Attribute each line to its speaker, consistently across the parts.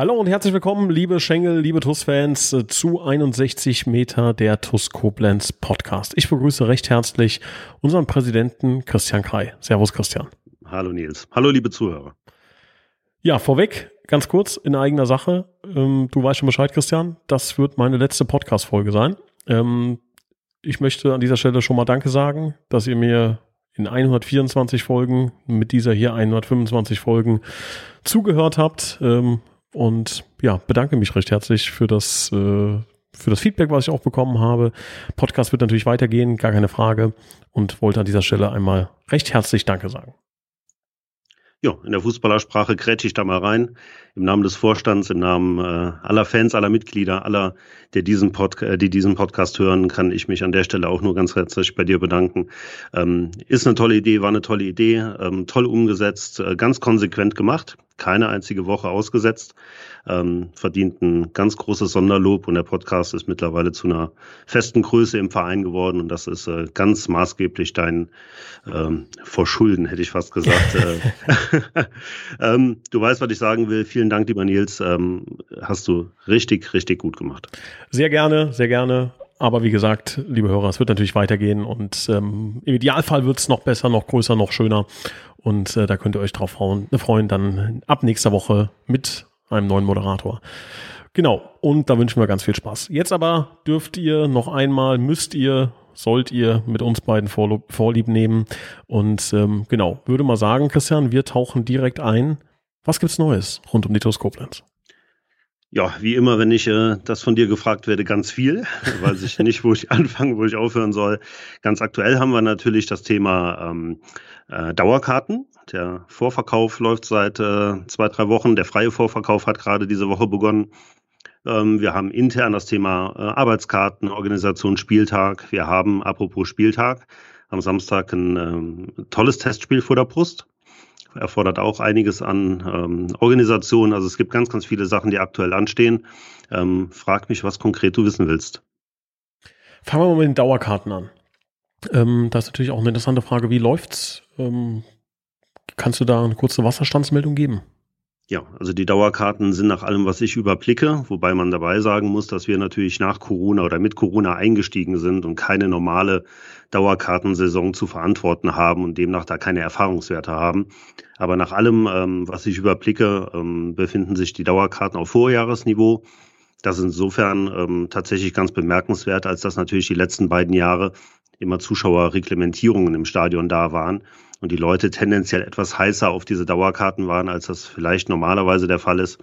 Speaker 1: Hallo und herzlich willkommen, liebe Schengel, liebe TUS-Fans, äh, zu 61 Meter der TUS Koblenz Podcast. Ich begrüße recht herzlich unseren Präsidenten Christian Krei. Servus, Christian.
Speaker 2: Hallo, Nils. Hallo, liebe Zuhörer.
Speaker 1: Ja, vorweg, ganz kurz in eigener Sache. Ähm, du weißt schon Bescheid, Christian. Das wird meine letzte Podcast-Folge sein. Ähm, ich möchte an dieser Stelle schon mal Danke sagen, dass ihr mir in 124 Folgen, mit dieser hier 125 Folgen zugehört habt. Ähm, und ja, bedanke mich recht herzlich für das, äh, für das Feedback, was ich auch bekommen habe. Podcast wird natürlich weitergehen, gar keine Frage. Und wollte an dieser Stelle einmal recht herzlich Danke sagen.
Speaker 2: Ja, in der Fußballersprache krätsche ich da mal rein. Im Namen des Vorstands, im Namen äh, aller Fans, aller Mitglieder, aller, die diesen, Pod äh, die diesen Podcast hören, kann ich mich an der Stelle auch nur ganz herzlich bei dir bedanken. Ähm, ist eine tolle Idee, war eine tolle Idee, ähm, toll umgesetzt, äh, ganz konsequent gemacht keine einzige Woche ausgesetzt, ähm, verdient ein ganz großes Sonderlob und der Podcast ist mittlerweile zu einer festen Größe im Verein geworden und das ist äh, ganz maßgeblich dein ähm, Verschulden, hätte ich fast gesagt. Äh, ähm, du weißt, was ich sagen will. Vielen Dank, lieber Nils. Ähm, hast du richtig, richtig gut gemacht.
Speaker 1: Sehr gerne, sehr gerne. Aber wie gesagt, liebe Hörer, es wird natürlich weitergehen und ähm, im Idealfall wird es noch besser, noch größer, noch schöner. Und äh, da könnt ihr euch drauf freuen, freuen, dann ab nächster Woche mit einem neuen Moderator. Genau, und da wünschen wir ganz viel Spaß. Jetzt aber dürft ihr noch einmal, müsst ihr, sollt ihr mit uns beiden Vorlieb nehmen. Und ähm, genau, würde mal sagen, Christian, wir tauchen direkt ein. Was gibt's Neues rund um die TUS?
Speaker 2: Ja, wie immer, wenn ich äh, das von dir gefragt werde, ganz viel, weiß ich nicht, wo ich anfangen, wo ich aufhören soll. Ganz aktuell haben wir natürlich das Thema ähm, äh, Dauerkarten. Der Vorverkauf läuft seit äh, zwei, drei Wochen. Der freie Vorverkauf hat gerade diese Woche begonnen. Ähm, wir haben intern das Thema äh, Arbeitskarten, Organisation Spieltag. Wir haben, apropos Spieltag, am Samstag ein ähm, tolles Testspiel vor der Brust. Erfordert auch einiges an ähm, Organisation. Also es gibt ganz, ganz viele Sachen, die aktuell anstehen. Ähm, frag mich, was konkret du wissen willst.
Speaker 1: Fangen wir mal mit den Dauerkarten an. Ähm, das ist natürlich auch eine interessante Frage. Wie läuft's? Ähm, kannst du da eine kurze Wasserstandsmeldung geben?
Speaker 2: Ja, also die Dauerkarten sind nach allem, was ich überblicke, wobei man dabei sagen muss, dass wir natürlich nach Corona oder mit Corona eingestiegen sind und keine normale Dauerkartensaison zu verantworten haben und demnach da keine Erfahrungswerte haben. Aber nach allem, ähm, was ich überblicke, ähm, befinden sich die Dauerkarten auf Vorjahresniveau. Das ist insofern ähm, tatsächlich ganz bemerkenswert, als dass natürlich die letzten beiden Jahre immer Zuschauerreglementierungen im Stadion da waren und die Leute tendenziell etwas heißer auf diese Dauerkarten waren, als das vielleicht normalerweise der Fall ist.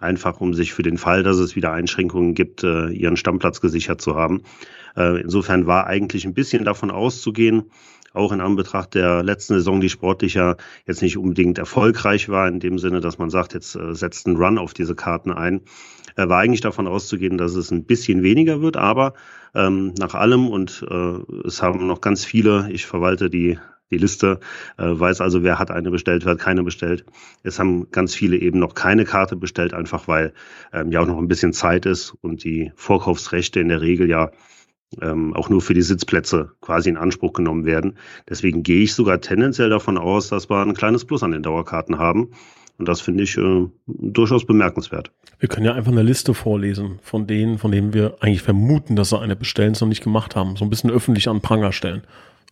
Speaker 2: Einfach um sich für den Fall, dass es wieder Einschränkungen gibt, äh, ihren Stammplatz gesichert zu haben. Äh, insofern war eigentlich ein bisschen davon auszugehen, auch in Anbetracht der letzten Saison, die sportlich ja jetzt nicht unbedingt erfolgreich war, in dem Sinne, dass man sagt, jetzt äh, setzt ein Run auf diese Karten ein, war eigentlich davon auszugehen, dass es ein bisschen weniger wird, aber ähm, nach allem und äh, es haben noch ganz viele, ich verwalte die die Liste, äh, weiß also, wer hat eine bestellt, wer hat keine bestellt. Es haben ganz viele eben noch keine Karte bestellt, einfach weil ähm, ja auch noch ein bisschen Zeit ist und die Vorkaufsrechte in der Regel ja ähm, auch nur für die Sitzplätze quasi in Anspruch genommen werden. Deswegen gehe ich sogar tendenziell davon aus, dass wir ein kleines Plus an den Dauerkarten haben. Und das finde ich äh, durchaus bemerkenswert.
Speaker 1: Wir können ja einfach eine Liste vorlesen von denen, von denen wir eigentlich vermuten, dass sie eine bestellen, es noch nicht gemacht haben. So ein bisschen öffentlich an Pranger stellen.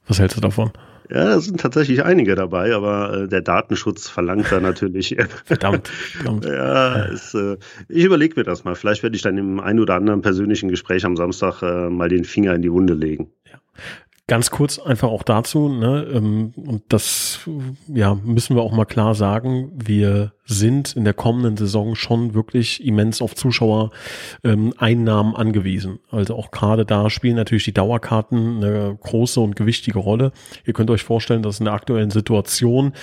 Speaker 1: Was hältst du davon?
Speaker 2: Ja, da sind tatsächlich einige dabei, aber äh, der Datenschutz verlangt da natürlich.
Speaker 1: verdammt, verdammt.
Speaker 2: Ja, es, äh, ich überlege mir das mal. Vielleicht werde ich dann im ein oder anderen persönlichen Gespräch am Samstag äh, mal den Finger in die Wunde legen.
Speaker 1: Ja. Ganz kurz einfach auch dazu, ne, ähm, und das ja, müssen wir auch mal klar sagen, wir sind in der kommenden Saison schon wirklich immens auf Zuschauereinnahmen ähm, angewiesen. Also auch gerade da spielen natürlich die Dauerkarten eine große und gewichtige Rolle. Ihr könnt euch vorstellen, dass in der aktuellen Situation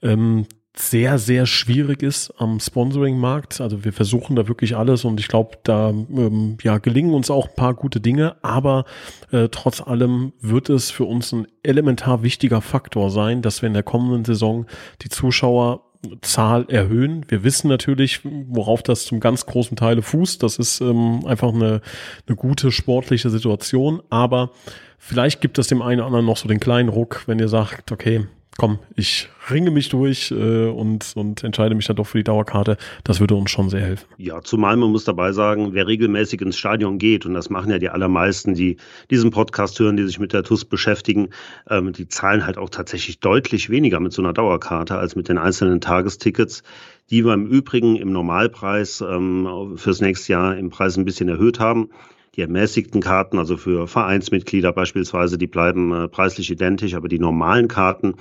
Speaker 1: ähm, sehr, sehr schwierig ist am Sponsoring-Markt. Also wir versuchen da wirklich alles und ich glaube, da ähm, ja, gelingen uns auch ein paar gute Dinge, aber äh, trotz allem wird es für uns ein elementar wichtiger Faktor sein, dass wir in der kommenden Saison die Zuschauer Zahl erhöhen. Wir wissen natürlich, worauf das zum ganz großen Teile fußt. Das ist ähm, einfach eine, eine gute sportliche Situation. Aber vielleicht gibt es dem einen oder anderen noch so den kleinen Ruck, wenn ihr sagt, okay, komm, ich ringe mich durch äh, und, und entscheide mich dann doch für die Dauerkarte. Das würde uns schon sehr helfen.
Speaker 2: Ja, zumal man muss dabei sagen, wer regelmäßig ins Stadion geht, und das machen ja die allermeisten, die diesen Podcast hören, die sich mit der TUS beschäftigen, ähm, die zahlen halt auch tatsächlich deutlich weniger mit so einer Dauerkarte als mit den einzelnen Tagestickets, die wir im Übrigen im Normalpreis ähm, fürs nächste Jahr im Preis ein bisschen erhöht haben. Die ermäßigten Karten, also für Vereinsmitglieder beispielsweise, die bleiben äh, preislich identisch, aber die normalen Karten,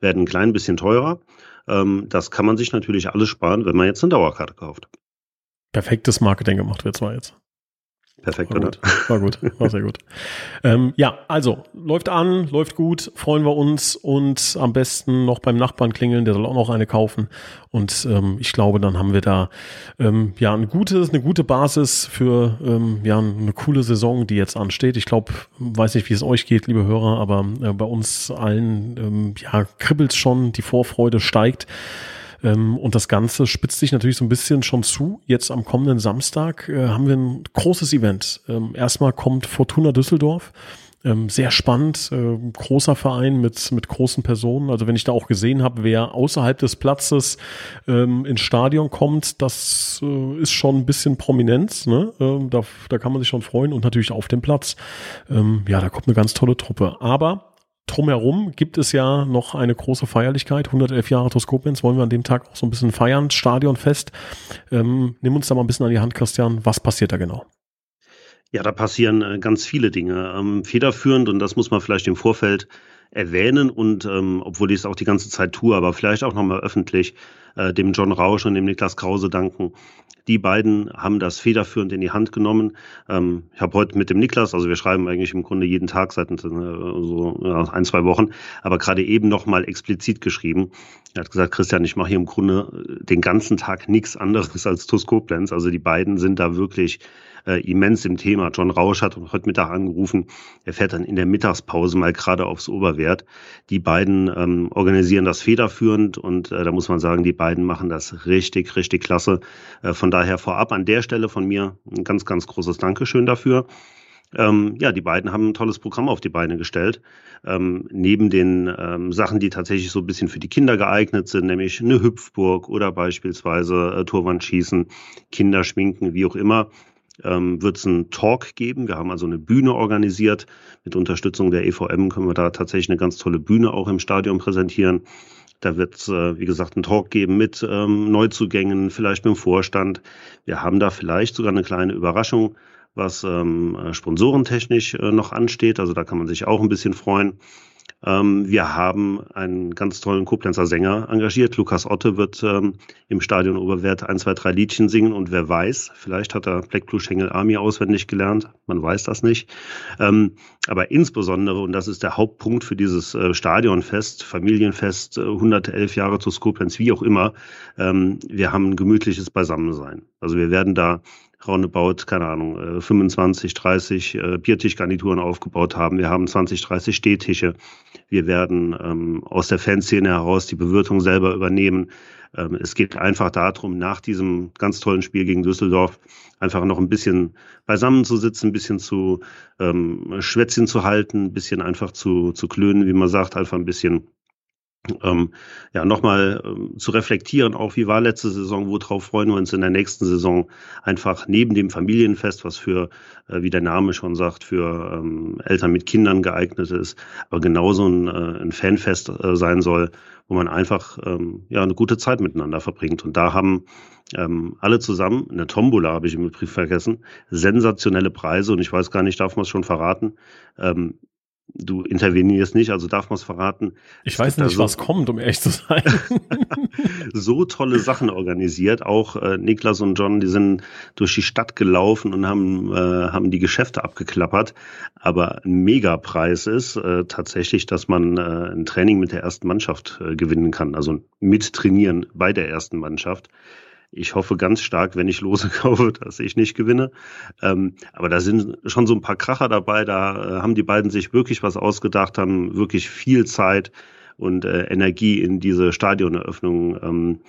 Speaker 2: werden ein klein bisschen teurer. Ähm, das kann man sich natürlich alles sparen, wenn man jetzt eine Dauerkarte kauft.
Speaker 1: Perfektes Marketing gemacht wird zwar jetzt.
Speaker 2: Perfekt,
Speaker 1: war gut. War gut, war sehr gut. ähm, ja, also läuft an, läuft gut, freuen wir uns und am besten noch beim Nachbarn klingeln, der soll auch noch eine kaufen. Und ähm, ich glaube, dann haben wir da ähm, ja ein gutes, eine gute Basis für ähm, ja eine coole Saison, die jetzt ansteht. Ich glaube, weiß nicht, wie es euch geht, liebe Hörer, aber äh, bei uns allen ähm, ja kribbelt schon, die Vorfreude steigt. Ähm, und das Ganze spitzt sich natürlich so ein bisschen schon zu. Jetzt am kommenden Samstag äh, haben wir ein großes Event. Ähm, erstmal kommt Fortuna Düsseldorf. Ähm, sehr spannend, äh, großer Verein mit, mit großen Personen. Also wenn ich da auch gesehen habe, wer außerhalb des Platzes ähm, ins Stadion kommt, das äh, ist schon ein bisschen Prominenz. Ne? Ähm, da, da kann man sich schon freuen und natürlich auf dem Platz. Ähm, ja, da kommt eine ganz tolle Truppe. Aber Drumherum gibt es ja noch eine große Feierlichkeit. 111 Jahre TuS Koblenz wollen wir an dem Tag auch so ein bisschen feiern, Stadionfest. Ähm, nimm uns da mal ein bisschen an die Hand, Christian. Was passiert da genau?
Speaker 2: Ja, da passieren äh, ganz viele Dinge. Ähm, federführend, und das muss man vielleicht im Vorfeld erwähnen und ähm, obwohl ich es auch die ganze Zeit tue, aber vielleicht auch nochmal öffentlich äh, dem John Rausch und dem Niklas Krause danken, die beiden haben das federführend in die Hand genommen. Ähm, ich habe heute mit dem Niklas, also wir schreiben eigentlich im Grunde jeden Tag seit äh, so ein, zwei Wochen, aber gerade eben nochmal explizit geschrieben. Er hat gesagt, Christian, ich mache hier im Grunde den ganzen Tag nichts anderes als TuS Koblenz. Also die beiden sind da wirklich äh, immens im Thema. John Rausch hat heute Mittag angerufen. Er fährt dann in der Mittagspause mal gerade aufs Oberwert. Die beiden ähm, organisieren das federführend und äh, da muss man sagen, die beiden machen das richtig, richtig klasse. Äh, von daher vorab an der Stelle von mir ein ganz, ganz großes Dankeschön dafür. Ähm, ja, die beiden haben ein tolles Programm auf die Beine gestellt. Ähm, neben den ähm, Sachen, die tatsächlich so ein bisschen für die Kinder geeignet sind, nämlich eine Hüpfburg oder beispielsweise äh, Turwandschießen, Kinderschminken, wie auch immer, ähm, wird es einen Talk geben. Wir haben also eine Bühne organisiert. Mit Unterstützung der EVM können wir da tatsächlich eine ganz tolle Bühne auch im Stadion präsentieren. Da wird es, äh, wie gesagt, einen Talk geben mit ähm, Neuzugängen, vielleicht mit dem Vorstand. Wir haben da vielleicht sogar eine kleine Überraschung, was ähm, sponsorentechnisch äh, noch ansteht. Also da kann man sich auch ein bisschen freuen. Ähm, wir haben einen ganz tollen Koblenzer Sänger engagiert. Lukas Otte wird ähm, im Stadion Oberwert ein, zwei, drei Liedchen singen und wer weiß, vielleicht hat er Black Blue Schengel Army auswendig gelernt. Man weiß das nicht. Ähm, aber insbesondere, und das ist der Hauptpunkt für dieses äh, Stadionfest, Familienfest, äh, 111 Jahre zu Koblenz, wie auch immer, ähm, wir haben ein gemütliches Beisammensein. Also wir werden da roundabout, keine Ahnung, 25, äh, 30 äh, Biertischgarnituren aufgebaut haben. Wir haben 20, 30 Stehtische. Wir werden ähm, aus der Fanszene heraus die Bewirtung selber übernehmen. Ähm, es geht einfach darum, nach diesem ganz tollen Spiel gegen Düsseldorf einfach noch ein bisschen beisammen zu sitzen, ein bisschen zu ähm, Schwätzchen zu halten, ein bisschen einfach zu, zu klönen, wie man sagt, einfach ein bisschen ähm, ja, nochmal ähm, zu reflektieren, auch wie war letzte Saison, worauf freuen wir uns in der nächsten Saison, einfach neben dem Familienfest, was für, äh, wie der Name schon sagt, für ähm, Eltern mit Kindern geeignet ist, aber genauso ein, äh, ein Fanfest äh, sein soll, wo man einfach ähm, ja, eine gute Zeit miteinander verbringt. Und da haben ähm, alle zusammen, eine Tombola habe ich im Brief vergessen, sensationelle Preise. Und ich weiß gar nicht, darf man es schon verraten, ähm, du intervenierst nicht, also darf man es verraten.
Speaker 1: Ich weiß nicht, so, was kommt, um ehrlich zu sein.
Speaker 2: so tolle Sachen organisiert. Auch äh, Niklas und John, die sind durch die Stadt gelaufen und haben, äh, haben die Geschäfte abgeklappert. Aber ein Megapreis ist äh, tatsächlich, dass man äh, ein Training mit der ersten Mannschaft äh, gewinnen kann. Also mit trainieren bei der ersten Mannschaft. Ich hoffe ganz stark, wenn ich Lose kaufe, dass ich nicht gewinne. Ähm, aber da sind schon so ein paar Kracher dabei. Da äh, haben die beiden sich wirklich was ausgedacht, haben wirklich viel Zeit und äh, Energie in diese Stadioneröffnung ähm,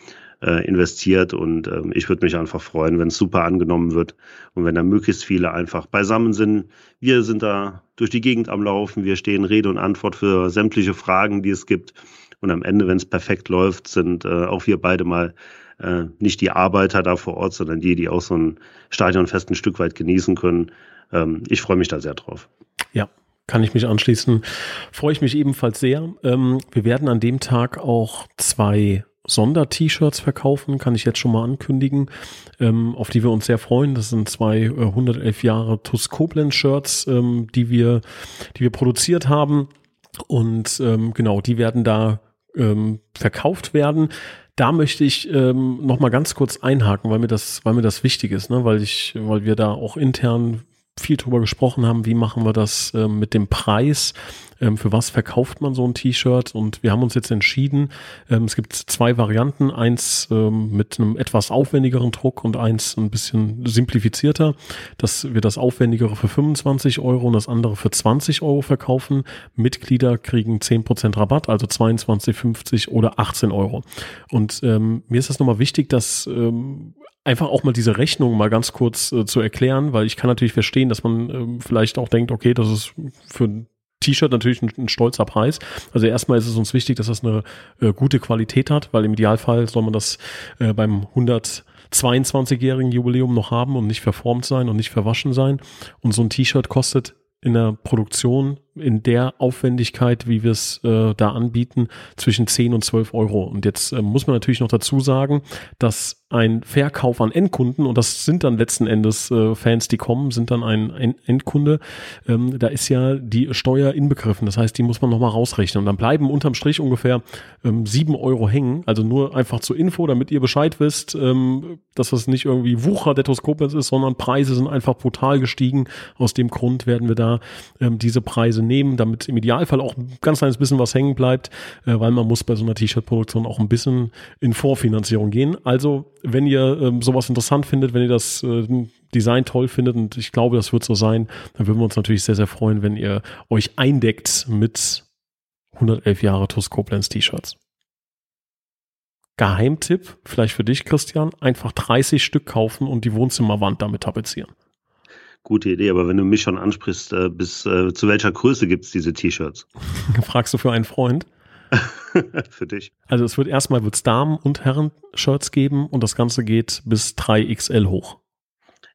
Speaker 2: äh, investiert. Und ähm, ich würde mich einfach freuen, wenn es super angenommen wird und wenn da möglichst viele einfach beisammen sind. Wir sind da durch die Gegend am Laufen. Wir stehen Rede und Antwort für sämtliche Fragen, die es gibt. Und am Ende, wenn es perfekt läuft, sind äh, auch wir beide mal äh, nicht die Arbeiter da vor Ort, sondern die, die auch so ein Stadionfest ein Stück weit genießen können. Ähm, ich freue mich da sehr drauf.
Speaker 1: Ja, kann ich mich anschließen. Freue ich mich ebenfalls sehr. Ähm, wir werden an dem Tag auch zwei Sonder-T-Shirts verkaufen, kann ich jetzt schon mal ankündigen, ähm, auf die wir uns sehr freuen. Das sind zwei äh, 111 Jahre TUS Koblenz-Shirts, ähm, die wir, die wir produziert haben. Und ähm, genau, die werden da ähm, verkauft werden da möchte ich ähm, noch mal ganz kurz einhaken, weil mir das, weil mir das wichtig ist, ne? weil ich, weil wir da auch intern viel drüber gesprochen haben, wie machen wir das ähm, mit dem Preis, ähm, für was verkauft man so ein T-Shirt und wir haben uns jetzt entschieden, ähm, es gibt zwei Varianten, eins ähm, mit einem etwas aufwendigeren Druck und eins ein bisschen simplifizierter, dass wir das aufwendigere für 25 Euro und das andere für 20 Euro verkaufen. Mitglieder kriegen 10% Rabatt, also 22, 50 oder 18 Euro. Und ähm, mir ist das nochmal wichtig, dass ähm, einfach auch mal diese Rechnung mal ganz kurz äh, zu erklären, weil ich kann natürlich verstehen, dass man ähm, vielleicht auch denkt, okay, das ist für T-Shirt natürlich ein, ein, stolzer Preis. Also erstmal ist es uns wichtig, dass das eine äh, gute Qualität hat, weil im Idealfall soll man das äh, beim 122-jährigen Jubiläum noch haben und nicht verformt sein und nicht verwaschen sein. Und so ein T-Shirt kostet in der Produktion in der Aufwendigkeit, wie wir es äh, da anbieten, zwischen 10 und 12 Euro. Und jetzt äh, muss man natürlich noch dazu sagen, dass ein Verkauf an Endkunden, und das sind dann letzten Endes äh, Fans, die kommen, sind dann ein, Endkunde, ähm, da ist ja die Steuer inbegriffen. Das heißt, die muss man nochmal rausrechnen. Und dann bleiben unterm Strich ungefähr ähm, 7 Euro hängen. Also nur einfach zur Info, damit ihr Bescheid wisst, ähm, dass das nicht irgendwie Wucher Detoskopens ist, sondern Preise sind einfach brutal gestiegen. Aus dem Grund werden wir da ähm, diese Preise nehmen, damit im Idealfall auch ein ganz kleines bisschen was hängen bleibt, äh, weil man muss bei so einer T-Shirt-Produktion auch ein bisschen in Vorfinanzierung gehen. Also, wenn ihr ähm, sowas interessant findet, wenn ihr das äh, Design toll findet und ich glaube, das wird so sein, dann würden wir uns natürlich sehr, sehr freuen, wenn ihr euch eindeckt mit 111 Jahre TUS Koblenz T-Shirts. Geheimtipp, vielleicht für dich, Christian, einfach 30 Stück kaufen und die Wohnzimmerwand damit tapezieren
Speaker 2: gute Idee. Aber wenn du mich schon ansprichst, äh, bis äh, zu welcher Größe gibt es diese T-Shirts?
Speaker 1: Fragst du für einen Freund?
Speaker 2: für dich.
Speaker 1: Also es wird erstmal wird's Damen- und Herren-Shirts geben und das Ganze geht bis 3XL hoch.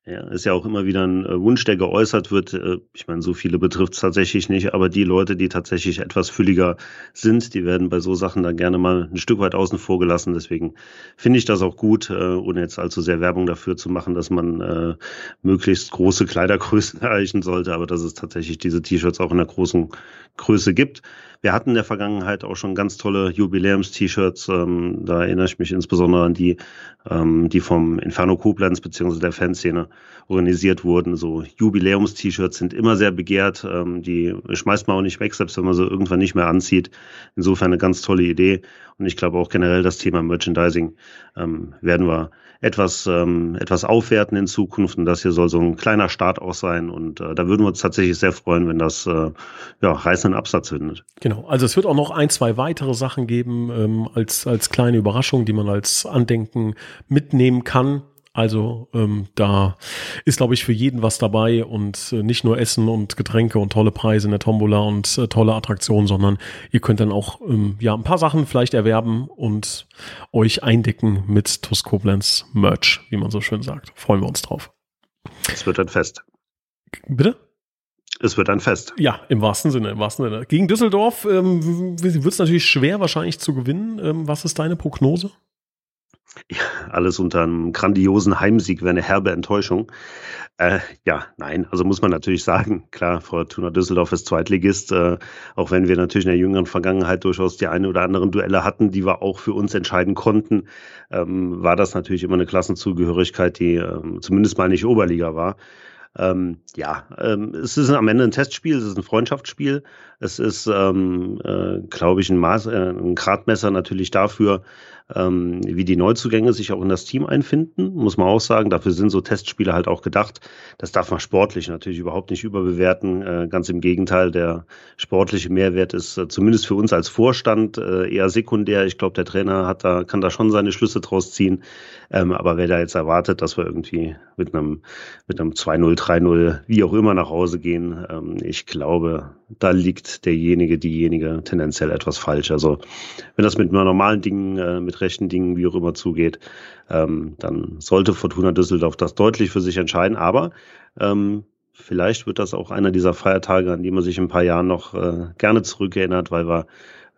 Speaker 2: Ja, ist ja auch immer wieder ein äh, Wunsch, der geäußert wird. Äh, ich meine, so viele betrifft es tatsächlich nicht, aber die Leute, die tatsächlich etwas fülliger sind, die werden bei so Sachen dann gerne mal ein Stück weit außen vor gelassen. Deswegen finde ich das auch gut, äh, ohne jetzt allzu sehr Werbung dafür zu machen, dass man äh, möglichst große Kleidergrößen erreichen sollte, aber dass es tatsächlich diese T-Shirts auch in der großen Größe gibt. Wir hatten in der Vergangenheit auch schon ganz tolle Jubiläums-T-Shirts. Ähm, da erinnere ich mich insbesondere an die, ähm, die vom Inferno Koblenz beziehungsweise der Fanszene organisiert wurden. So Jubiläums-T-Shirts sind immer sehr begehrt. Ähm, die schmeißt man auch nicht weg, selbst wenn man sie irgendwann nicht mehr anzieht. Insofern eine ganz tolle Idee. Und ich glaube auch generell das Thema Merchandising ähm, werden wir etwas, ähm, etwas aufwerten in Zukunft. Und das hier soll so ein kleiner Start auch sein. Und äh, da würden wir uns tatsächlich sehr freuen, wenn das äh, ja, reißenden Absatz findet.
Speaker 1: Genau. Also es wird auch noch ein, zwei weitere Sachen geben ähm, als, als kleine Überraschung, die man als Andenken mitnehmen kann. Also ähm, da ist, glaube ich, für jeden was dabei und äh, nicht nur Essen und Getränke und tolle Preise in der Tombola und äh, tolle Attraktionen, sondern ihr könnt dann auch ähm, ja ein paar Sachen vielleicht erwerben und euch eindecken mit TUS Koblenz Merch, wie man so schön sagt. Freuen wir uns drauf.
Speaker 2: Es wird ein Fest.
Speaker 1: Bitte?
Speaker 2: Es wird ein Fest.
Speaker 1: Ja, im wahrsten Sinne, im wahrsten Sinne. Gegen Düsseldorf ähm, wird es natürlich schwer wahrscheinlich zu gewinnen. Ähm, was ist deine Prognose?
Speaker 2: Ja, alles unter einem grandiosen Heimsieg wäre eine herbe Enttäuschung. Äh, ja, nein, also muss man natürlich sagen, klar, Fortuna Düsseldorf ist Zweitligist, äh, auch wenn wir natürlich in der jüngeren Vergangenheit durchaus die eine oder anderen Duelle hatten, die wir auch für uns entscheiden konnten, ähm, war das natürlich immer eine Klassenzugehörigkeit, die ähm, zumindest mal nicht Oberliga war. Ähm, ja, ähm, es ist am Ende ein Testspiel, es ist ein Freundschaftsspiel, es ist, ähm, äh, glaube ich, ein, Maß, äh, ein Gradmesser natürlich dafür, ähm, wie die Neuzugänge sich auch in das Team einfinden, muss man auch sagen. Dafür sind so Testspiele halt auch gedacht. Das darf man sportlich natürlich überhaupt nicht überbewerten. Äh, ganz im Gegenteil, der sportliche Mehrwert ist äh, zumindest für uns als Vorstand äh, eher sekundär. Ich glaube, der Trainer hat da, kann da schon seine Schlüsse draus ziehen. Ähm, aber wer da jetzt erwartet, dass wir irgendwie mit einem, mit einem 2-0, 3-0, wie auch immer nach Hause gehen, ähm, ich glaube, da liegt derjenige, diejenige tendenziell etwas falsch. Also wenn das mit normalen Dingen, äh, mit rechten Dingen, wie auch immer zugeht, ähm, dann sollte Fortuna Düsseldorf das deutlich für sich entscheiden. Aber ähm, vielleicht wird das auch einer dieser Feiertage, an die man sich in ein paar Jahren noch äh, gerne zurückerinnert, weil wir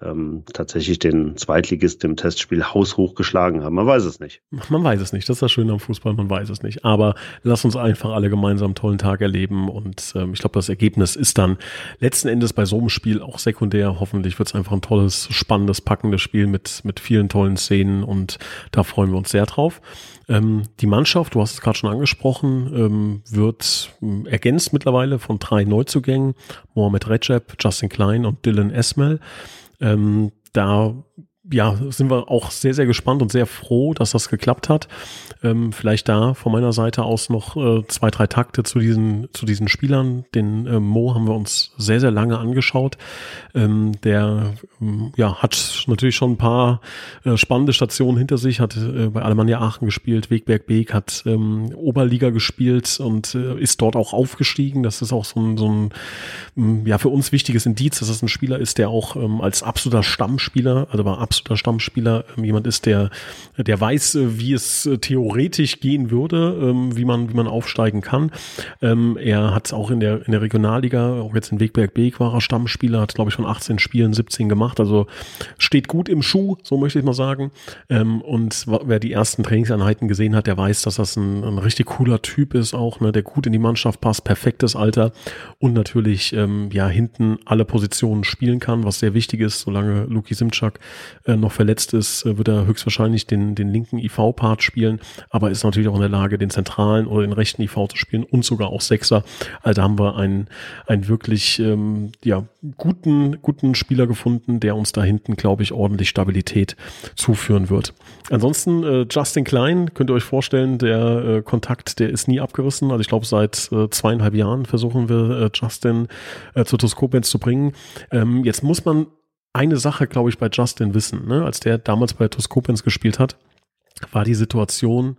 Speaker 2: ähm, tatsächlich den Zweitligist im Testspiel haushoch geschlagen haben. Man weiß es nicht.
Speaker 1: Man weiß es nicht. Das ist das Schöne am Fußball, man weiß es nicht. Aber lass uns einfach alle gemeinsam einen tollen Tag erleben. Und ähm, ich glaube, das Ergebnis ist dann letzten Endes bei so einem Spiel auch sekundär. Hoffentlich wird es einfach ein tolles, spannendes, packendes Spiel mit, mit vielen tollen Szenen und da freuen wir uns sehr drauf. Ähm, die Mannschaft, du hast es gerade schon angesprochen, ähm, wird ähm, ergänzt mittlerweile von drei Neuzugängen. Mohamed Recep, Justin Klein und Dylan Esmel. Ähm, da ja, sind wir auch sehr, sehr gespannt und sehr froh, dass das geklappt hat. Ähm, vielleicht da von meiner Seite aus noch äh, zwei, drei Takte zu diesen, zu diesen Spielern. Den äh, Mo haben wir uns sehr, sehr lange angeschaut. Ähm, der ähm, ja, hat natürlich schon ein paar äh, spannende Stationen hinter sich, hat äh, bei Alemannia Aachen gespielt, Wegberg Beek hat ähm, Oberliga gespielt und äh, ist dort auch aufgestiegen. Das ist auch so ein, so ein ja, für uns wichtiges Indiz, dass es ein Spieler ist, der auch ähm, als absoluter Stammspieler, also war absoluter Stammspieler, ähm, jemand ist, der, der weiß, äh, wie es äh, theoretisch gehen würde, ähm, wie man, wie man aufsteigen kann. Ähm, er hat auch in der, in der Regionalliga, auch jetzt in Wegberg Beek war er Stammspieler, hat glaube ich von 18 Spielen 17 gemacht, also steht gut im Schuh, so möchte ich mal sagen. und wer die ersten Trainingseinheiten gesehen hat, der weiß, dass das ein, ein richtig cooler Typ ist auch, ne, der gut in die Mannschaft passt, perfektes Alter und natürlich ja hinten alle Positionen spielen kann, was sehr wichtig ist, solange Luki Simczak äh, noch verletzt ist, äh, wird er höchstwahrscheinlich den, den linken IV-Part spielen, aber ist natürlich auch in der Lage, den zentralen oder den rechten IV zu spielen und sogar auch Sechser. Also haben wir einen, einen wirklich ähm, ja, guten, guten Spieler gefunden, der uns da hinten, glaube ich, ordentlich Stabilität zuführen wird. Ansonsten äh, Justin Klein, könnt ihr euch vorstellen, der äh, Kontakt, der ist nie abgerissen. Also ich glaube, seit äh, zweieinhalb Jahren versuchen wir äh, Justin äh, zu Toskopens zu bringen. Ähm, jetzt muss man eine Sache, glaube ich, bei Justin wissen. Ne? Als der damals bei Toskopens gespielt hat, war die Situation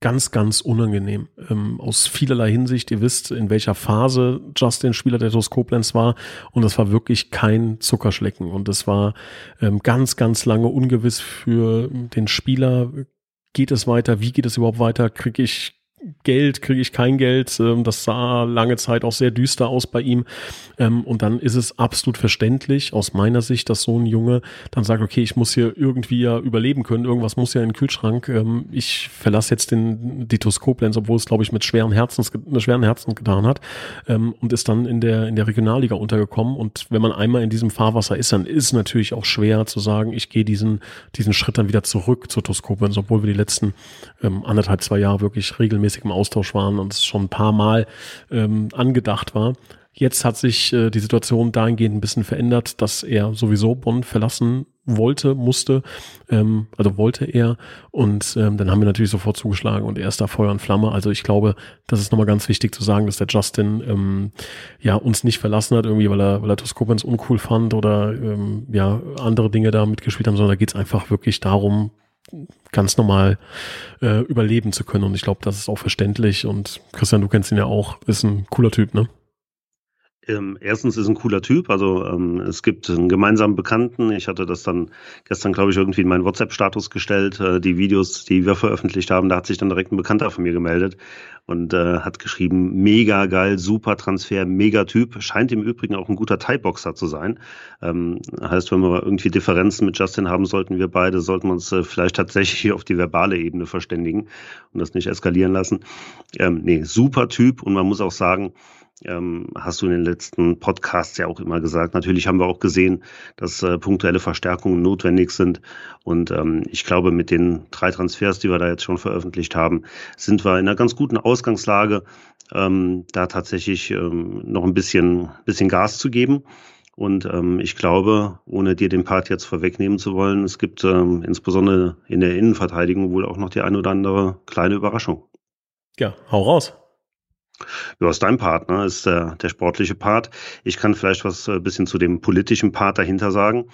Speaker 1: ganz, ganz unangenehm. Ähm, aus vielerlei Hinsicht. Ihr wisst, in welcher Phase Justin Spieler der TuS war. Und das war wirklich kein Zuckerschlecken. Und es war ähm, ganz, ganz lange ungewiss für den Spieler. Geht es weiter? Wie geht es überhaupt weiter? Kriege ich Geld, kriege ich kein Geld. Ähm, das sah lange Zeit auch sehr düster aus bei ihm. Ähm, und dann ist es absolut verständlich aus meiner Sicht, dass so ein Junge dann sagt, okay, ich muss hier irgendwie ja überleben können. Irgendwas muss ja in den Kühlschrank. Ähm, ich verlasse jetzt den Ditus Koblenz, obwohl es, glaube ich, mit schweren Herzens, schweren Herzen getan hat. Und ist dann in der, in der Regionalliga untergekommen. Und wenn man einmal in diesem Fahrwasser ist, dann ist natürlich auch schwer zu sagen, ich gehe diesen, diesen Schritt dann wieder zurück zur TuS Koblenz, obwohl wir die letzten anderthalb, zwei Jahre wirklich regelmäßig regelmäßig im Austausch waren und es schon ein paar Mal ähm, angedacht war. Jetzt hat sich äh, die Situation dahingehend ein bisschen verändert, dass er sowieso Bonn verlassen wollte, musste, ähm, also wollte er. Und ähm, dann haben wir natürlich sofort zugeschlagen und er ist da Feuer und Flamme. Also ich glaube, das ist nochmal ganz wichtig zu sagen, dass der Justin ähm, ja uns nicht verlassen hat, irgendwie, weil er, weil er Toskopens uncool fand oder ähm, ja andere Dinge da mitgespielt haben, sondern da geht es einfach wirklich darum, ganz normal äh, überleben zu können. Und ich glaube, das ist auch verständlich. Und Christian, du kennst ihn ja auch, ist ein cooler Typ, ne?
Speaker 2: Ähm, erstens ist ein cooler Typ. Also ähm, es gibt einen gemeinsamen Bekannten. Ich hatte das dann gestern, glaube ich, irgendwie in meinen WhatsApp-Status gestellt. Äh, die Videos, die wir veröffentlicht haben, da hat sich dann direkt ein Bekannter von mir gemeldet und äh, hat geschrieben, mega geil, super Transfer, mega Typ. Scheint im Übrigen auch ein guter Thai-Boxer zu sein. Ähm, heißt, wenn wir irgendwie Differenzen mit Justin haben sollten, wir beide, sollten uns äh, vielleicht tatsächlich auf die verbale Ebene verständigen und das nicht eskalieren lassen. Ähm, nee, super Typ und man muss auch sagen, ähm, hast du in den letzten Podcasts ja auch immer gesagt. Natürlich haben wir auch gesehen, dass äh, punktuelle Verstärkungen notwendig sind. Und ähm, ich glaube, mit den drei Transfers, die wir da jetzt schon veröffentlicht haben, sind wir in einer ganz guten Ausgangslage, ähm, da tatsächlich ähm, noch ein bisschen, bisschen Gas zu geben. Und ähm, ich glaube, ohne dir den Part jetzt vorwegnehmen zu wollen, es gibt ähm, insbesondere in der Innenverteidigung wohl auch noch die eine oder andere kleine Überraschung.
Speaker 1: Ja, hau raus.
Speaker 2: Ja, ist dein Part, ne? Ist der, der sportliche Part. Ich kann vielleicht was ein äh, bisschen zu dem politischen Part dahinter sagen.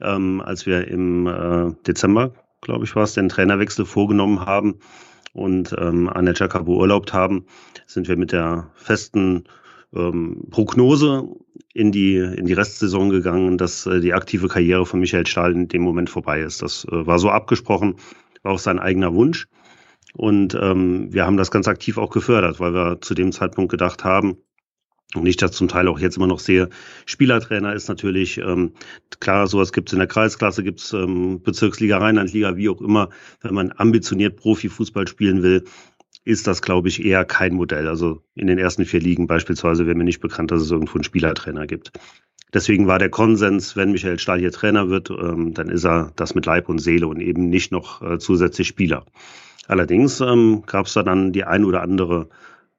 Speaker 2: Ähm, als wir im äh, Dezember, glaube ich, war es, den Trainerwechsel vorgenommen haben und ähm, Anel Jacobo beurlaubt haben, sind wir mit der festen ähm, Prognose in die, in die Restsaison gegangen, dass äh, die aktive Karriere von Michael Stahl in dem Moment vorbei ist. Das äh, war so abgesprochen, war auch sein eigener Wunsch. Und ähm, wir haben das ganz aktiv auch gefördert, weil wir zu dem Zeitpunkt gedacht haben, und ich das zum Teil auch jetzt immer noch sehe, Spielertrainer ist natürlich, ähm, klar, sowas gibt es in der Kreisklasse, gibt es ähm, Bezirksliga, Rheinlandliga, wie auch immer. Wenn man ambitioniert Profifußball spielen will, ist das, glaube ich, eher kein Modell. Also in den ersten vier Ligen beispielsweise wäre mir nicht bekannt, dass es irgendwo einen Spielertrainer gibt. Deswegen war der Konsens, wenn Michael Stahl hier Trainer wird, ähm, dann ist er das mit Leib und Seele und eben nicht noch äh, zusätzlich Spieler. Allerdings ähm, gab es da dann die ein oder andere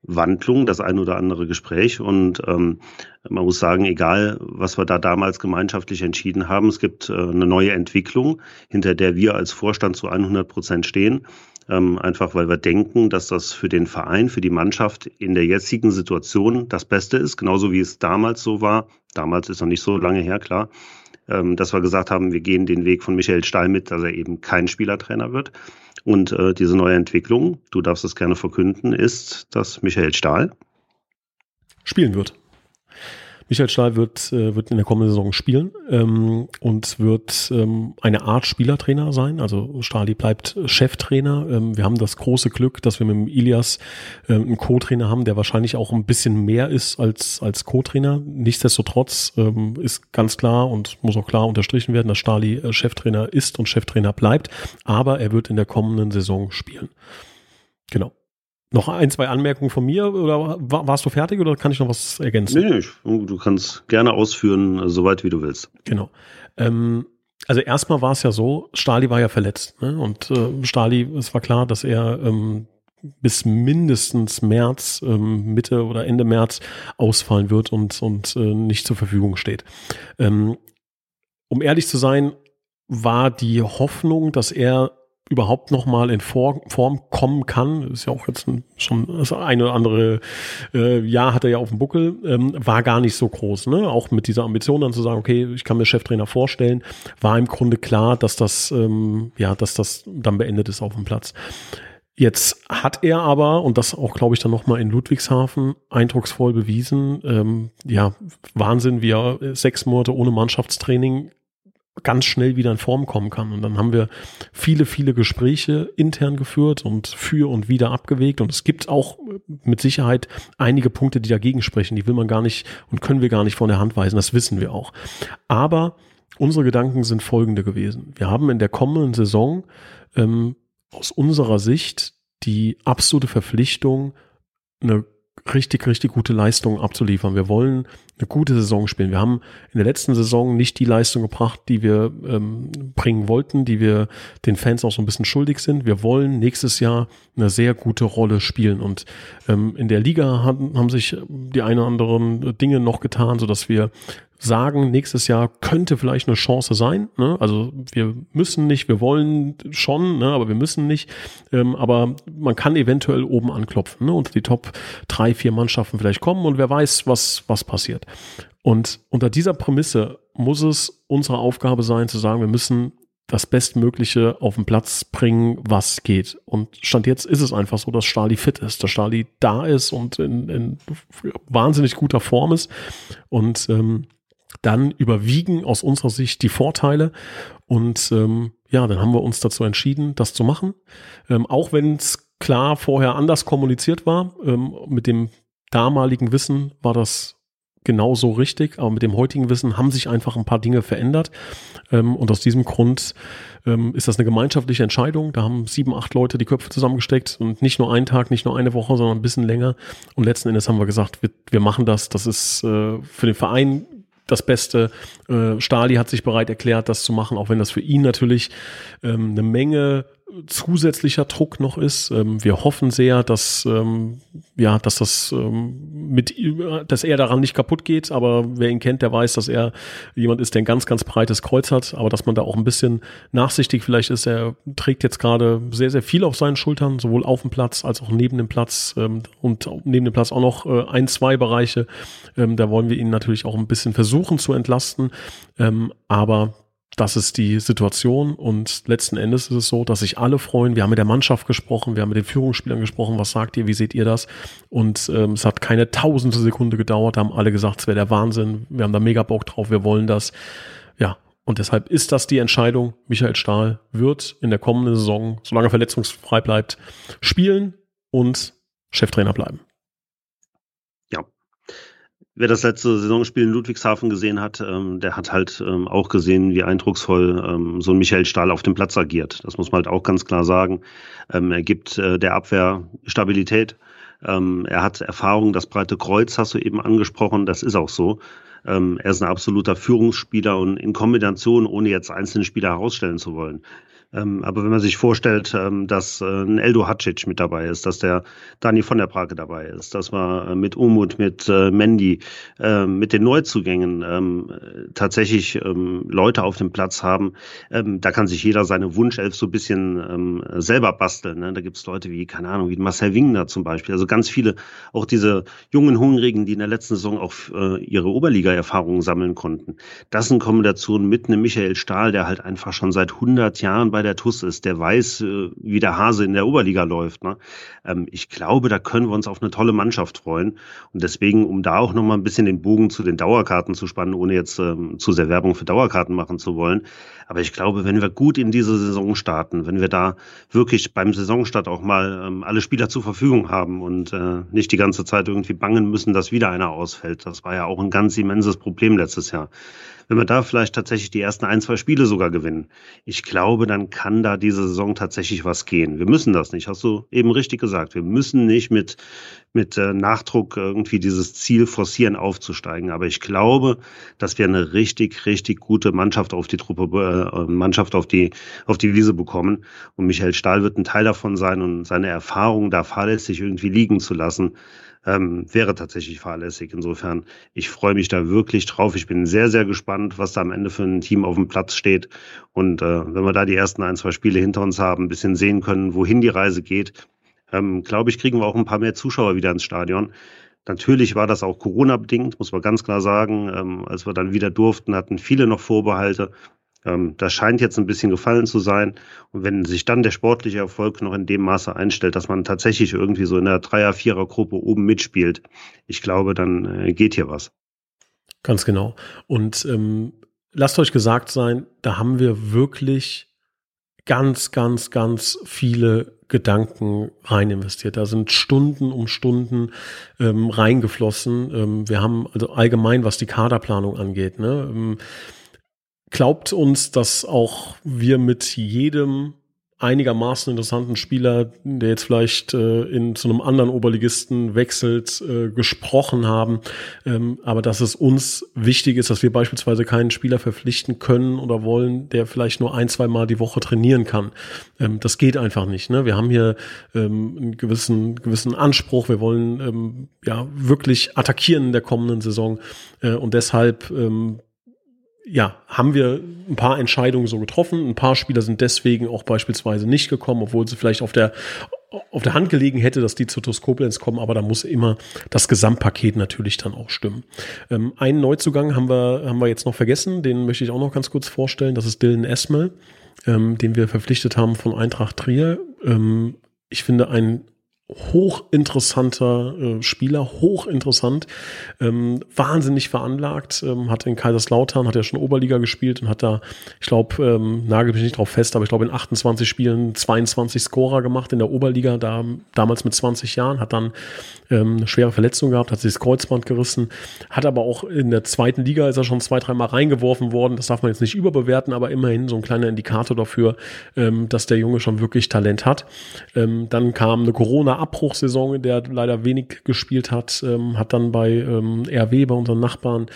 Speaker 2: Wandlung, das ein oder andere Gespräch. Und ähm, man muss sagen, egal, was wir da damals gemeinschaftlich entschieden haben, es gibt äh, eine neue Entwicklung, hinter der wir als Vorstand zu 100 Prozent stehen. Ähm, einfach weil wir denken, dass das für den Verein, für die Mannschaft in der jetzigen Situation das Beste ist, genauso wie es damals so war. Damals ist noch nicht so lange her, klar. Ähm, dass wir gesagt haben, wir gehen den Weg von Michael Stahl mit, dass er eben kein Spielertrainer wird. Und äh, diese neue Entwicklung, du darfst es gerne verkünden, ist, dass Michael Stahl
Speaker 1: spielen wird. Michael Stahl wird, äh, wird in der kommenden Saison spielen ähm, und wird ähm, eine Art Spielertrainer sein. Also Stahli bleibt Cheftrainer. Ähm, wir haben das große Glück, dass wir mit dem Ilias ähm, einen Co-Trainer haben, der wahrscheinlich auch ein bisschen mehr ist als, als Co-Trainer. Nichtsdestotrotz ähm, ist ganz klar und muss auch klar unterstrichen werden, dass Stahli äh, Cheftrainer ist und Cheftrainer bleibt. Aber er wird in der kommenden Saison spielen. Genau. Noch ein, zwei Anmerkungen von mir oder warst du fertig oder kann ich noch was ergänzen?
Speaker 2: Nee, nee du kannst gerne ausführen, soweit wie du willst.
Speaker 1: Genau. Ähm, also erstmal war es ja so, Stali war ja verletzt. Ne? Und äh, Stali, es war klar, dass er ähm, bis mindestens März, ähm, Mitte oder Ende März ausfallen wird und, und äh, nicht zur Verfügung steht. Ähm, um ehrlich zu sein, war die Hoffnung, dass er überhaupt noch mal in Form kommen kann, ist ja auch jetzt schon das eine oder andere äh, Jahr hat er ja auf dem Buckel, ähm, war gar nicht so groß. Ne? Auch mit dieser Ambition dann zu sagen, okay, ich kann mir Cheftrainer vorstellen, war im Grunde klar, dass das ähm, ja, dass das dann beendet ist auf dem Platz. Jetzt hat er aber, und das auch, glaube ich, dann nochmal in Ludwigshafen eindrucksvoll bewiesen, ähm, ja, Wahnsinn, wie er sechs Monate ohne Mannschaftstraining ganz schnell wieder in Form kommen kann. Und dann haben wir viele, viele Gespräche intern geführt und für und wieder abgewegt. Und es gibt auch mit Sicherheit einige Punkte, die dagegen sprechen. Die will man gar nicht und können wir gar nicht von der Hand weisen. Das wissen wir auch. Aber unsere Gedanken sind folgende gewesen. Wir haben in der kommenden Saison ähm, aus unserer Sicht die absolute Verpflichtung, eine richtig, richtig gute Leistung abzuliefern. Wir wollen eine gute Saison spielen. Wir haben in der letzten Saison nicht die Leistung gebracht, die wir ähm, bringen wollten, die wir den Fans auch so ein bisschen schuldig sind. Wir wollen nächstes Jahr eine sehr gute Rolle spielen. Und ähm, in der Liga haben, haben sich die eine oder anderen Dinge noch getan, sodass wir sagen, nächstes Jahr könnte vielleicht eine Chance sein. Ne? Also wir müssen nicht, wir wollen schon, ne? aber wir müssen nicht. Ähm, aber man kann eventuell oben anklopfen ne? und die Top drei, vier Mannschaften vielleicht kommen und wer weiß, was, was passiert. Und unter dieser Prämisse muss es unsere Aufgabe sein, zu sagen, wir müssen das Bestmögliche auf den Platz bringen, was geht. Und Stand jetzt ist es einfach so, dass Stali fit ist, dass Stali da ist und in, in wahnsinnig guter Form ist. Und ähm, dann überwiegen aus unserer Sicht die Vorteile. Und ähm, ja, dann haben wir uns dazu entschieden, das zu machen. Ähm, auch wenn es klar vorher anders kommuniziert war, ähm, mit dem damaligen Wissen war das genauso richtig, aber mit dem heutigen Wissen haben sich einfach ein paar Dinge verändert. Ähm, und aus diesem Grund ähm, ist das eine gemeinschaftliche Entscheidung. Da haben sieben, acht Leute die Köpfe zusammengesteckt und nicht nur einen Tag, nicht nur eine Woche, sondern ein bisschen länger. Und letzten Endes haben wir gesagt, wir, wir machen das. Das ist äh, für den Verein das Beste. Äh, Stali hat sich bereit erklärt, das zu machen, auch wenn das für ihn natürlich ähm, eine Menge zusätzlicher Druck noch ist. Ähm, wir hoffen sehr, dass ähm, ja, dass das ähm, mit, dass er daran nicht kaputt geht. Aber wer ihn kennt, der weiß, dass er jemand ist, der ein ganz, ganz breites Kreuz hat. Aber dass man da auch ein bisschen nachsichtig vielleicht ist. Er trägt jetzt gerade sehr, sehr viel auf seinen Schultern, sowohl auf dem Platz als auch neben dem Platz und neben dem Platz auch noch äh, ein, zwei Bereiche. Da wollen wir ihn natürlich auch ein bisschen versuchen zu entlasten. Aber das ist die Situation und letzten Endes ist es so, dass sich alle freuen. Wir haben mit der Mannschaft gesprochen, wir haben mit den Führungsspielern gesprochen. Was sagt ihr? Wie seht ihr das? Und ähm, es hat keine tausende Sekunde gedauert. Da haben alle gesagt, es wäre der Wahnsinn. Wir haben da mega Bock drauf. Wir wollen das. Ja. Und deshalb ist das die Entscheidung. Michael Stahl wird in der kommenden Saison, solange er verletzungsfrei bleibt, spielen und Cheftrainer bleiben.
Speaker 2: Wer das letzte Saisonspiel in Ludwigshafen gesehen hat, ähm, der hat halt ähm, auch gesehen, wie eindrucksvoll ähm, so ein Michael Stahl auf dem Platz agiert. Das muss man halt auch ganz klar sagen. Ähm, er gibt äh, der Abwehr Stabilität. Ähm, er hat Erfahrung, das breite Kreuz hast du eben angesprochen, das ist auch so. Ähm, er ist ein absoluter Führungsspieler und in Kombination, ohne jetzt einzelne Spieler herausstellen zu wollen, ähm, aber wenn man sich vorstellt, ähm, dass äh, ein Eldo Hacic mit dabei ist, dass der Dani von der Prake dabei ist, dass wir äh, mit Umut, mit äh, Mendy, äh, mit den Neuzugängen ähm, tatsächlich ähm, Leute auf dem Platz haben, ähm, da kann sich jeder seine Wunschelf so ein bisschen ähm, selber basteln. Ne? Da gibt's Leute wie, keine Ahnung, wie Marcel Wingner zum Beispiel. Also ganz viele, auch diese jungen Hungrigen, die in der letzten Saison auch äh, ihre Oberliga-Erfahrungen sammeln konnten. Das in Kombination mit einem Michael Stahl, der halt einfach schon seit 100 Jahren bei bei der TUS ist, der weiß, äh, wie der Hase in der Oberliga läuft. Ne? Ähm, ich glaube, da können wir uns auf eine tolle Mannschaft freuen. Und deswegen, um da auch nochmal ein bisschen den Bogen zu den Dauerkarten zu spannen, ohne jetzt ähm, zu sehr Werbung für Dauerkarten machen zu wollen. Aber ich glaube, wenn wir gut in diese Saison starten, wenn wir da wirklich beim Saisonstart auch mal ähm, alle Spieler zur Verfügung haben und äh, nicht die ganze Zeit irgendwie bangen müssen, dass wieder einer ausfällt. Das war ja auch ein ganz immenses Problem letztes Jahr wenn wir da vielleicht tatsächlich die ersten ein, zwei Spiele sogar gewinnen, ich glaube, dann kann da diese Saison tatsächlich was gehen. Wir müssen das nicht, hast du eben richtig gesagt. Wir müssen nicht mit, mit äh, Nachdruck irgendwie dieses Ziel forcieren, aufzusteigen. Aber ich glaube, dass wir eine richtig, richtig gute Mannschaft auf die Truppe, äh, Mannschaft auf die, auf die Wiese bekommen. Und Michael Stahl wird ein Teil davon sein und seine Erfahrung da fahrlässig irgendwie liegen zu lassen ähm, wäre tatsächlich fahrlässig. Insofern, ich freue mich da wirklich drauf. Ich bin sehr, sehr gespannt, was da am Ende für ein Team auf dem Platz steht. Und äh, wenn wir da die ersten ein, zwei Spiele hinter uns haben, ein bisschen sehen können, wohin die Reise geht, ähm, glaube ich, kriegen wir auch ein paar mehr Zuschauer wieder ins Stadion. Natürlich war das auch Corona-bedingt, muss man ganz klar sagen. Ähm, als wir dann wieder durften, hatten viele noch Vorbehalte. Ähm, das scheint jetzt ein bisschen gefallen zu sein. Und wenn sich dann der sportliche Erfolg noch in dem Maße einstellt, dass man tatsächlich irgendwie so in der Dreier-, Vierer-Gruppe oben mitspielt, ich glaube, dann äh, geht hier was.
Speaker 1: Ganz genau. Und ähm, lasst euch gesagt sein, da haben wir wirklich ganz, ganz, ganz viele Gedanken rein investiert. Da sind Stunden um Stunden ähm, reingeflossen. Ähm, wir haben also allgemein, was die Kaderplanung angeht, ne, ähm, glaubt uns, dass auch wir mit jedem einigermaßen interessanten Spieler, der jetzt vielleicht äh, in zu einem anderen Oberligisten wechselt, äh, gesprochen haben. Ähm, aber dass es uns wichtig ist, dass wir beispielsweise keinen Spieler verpflichten können oder wollen, der vielleicht nur ein, zwei Mal die Woche trainieren kann. Ähm, das geht einfach nicht. Ne? Wir haben hier ähm, einen gewissen, gewissen Anspruch. Wir wollen ähm, ja wirklich attackieren in der kommenden Saison. Äh, und deshalb ähm, ja, haben wir ein paar Entscheidungen so getroffen. Ein paar Spieler sind deswegen auch beispielsweise nicht gekommen, obwohl sie vielleicht auf der, auf der Hand gelegen hätte, dass die zu TuS kommen, aber da muss immer das Gesamtpaket natürlich dann auch stimmen. Ähm, einen Neuzugang haben wir, haben wir jetzt noch vergessen, den möchte ich auch noch ganz kurz vorstellen. Das ist Dylan Esmel. ähm, den wir verpflichtet haben von Eintracht Trier. Ähm, ich finde ein hochinteressanter äh, Spieler, hochinteressant, ähm, wahnsinnig veranlagt, ähm, hat in Kaiserslautern, hat ja schon Oberliga gespielt und hat da, ich glaube, ähm, nagel mich nicht drauf fest, aber ich glaube in 28 Spielen 22 Scorer gemacht in der Oberliga, da damals mit 20 Jahren, hat dann ähm, eine schwere Verletzung gehabt, hat sich das Kreuzband gerissen, hat aber auch in der zweiten Liga ist er schon zwei, dreimal reingeworfen worden, das darf man jetzt nicht überbewerten, aber immerhin so ein kleiner Indikator dafür, ähm, dass der Junge schon wirklich Talent hat. Ähm, dann kam eine Corona Abbruchsaison, in der leider wenig gespielt hat, ähm, hat dann bei ähm, RW, bei unseren Nachbarn,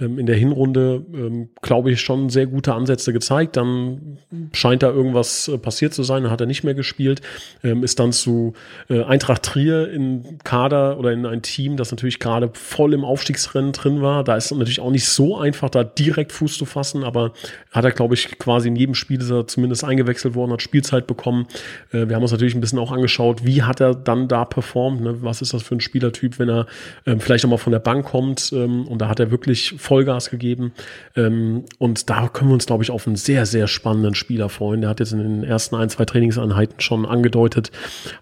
Speaker 1: ähm, in der Hinrunde, ähm, glaube ich, schon sehr gute Ansätze gezeigt. Dann scheint da irgendwas äh, passiert zu sein, dann hat er nicht mehr gespielt, ähm, ist dann zu äh, Eintracht Trier in Kader oder in ein Team, das natürlich gerade voll im Aufstiegsrennen drin war. Da ist natürlich auch nicht so einfach, da direkt Fuß zu fassen, aber hat er, glaube ich, quasi in jedem Spiel ist er zumindest eingewechselt worden, hat Spielzeit bekommen. Äh, wir haben uns natürlich ein bisschen auch angeschaut, wie hat er dann da performt, ne? was ist das für ein Spielertyp, wenn er ähm, vielleicht auch mal von der Bank kommt ähm, und da hat er wirklich Vollgas gegeben. Ähm, und da können wir uns, glaube ich, auf einen sehr, sehr spannenden Spieler freuen. Der hat jetzt in den ersten ein, zwei Trainingseinheiten schon angedeutet,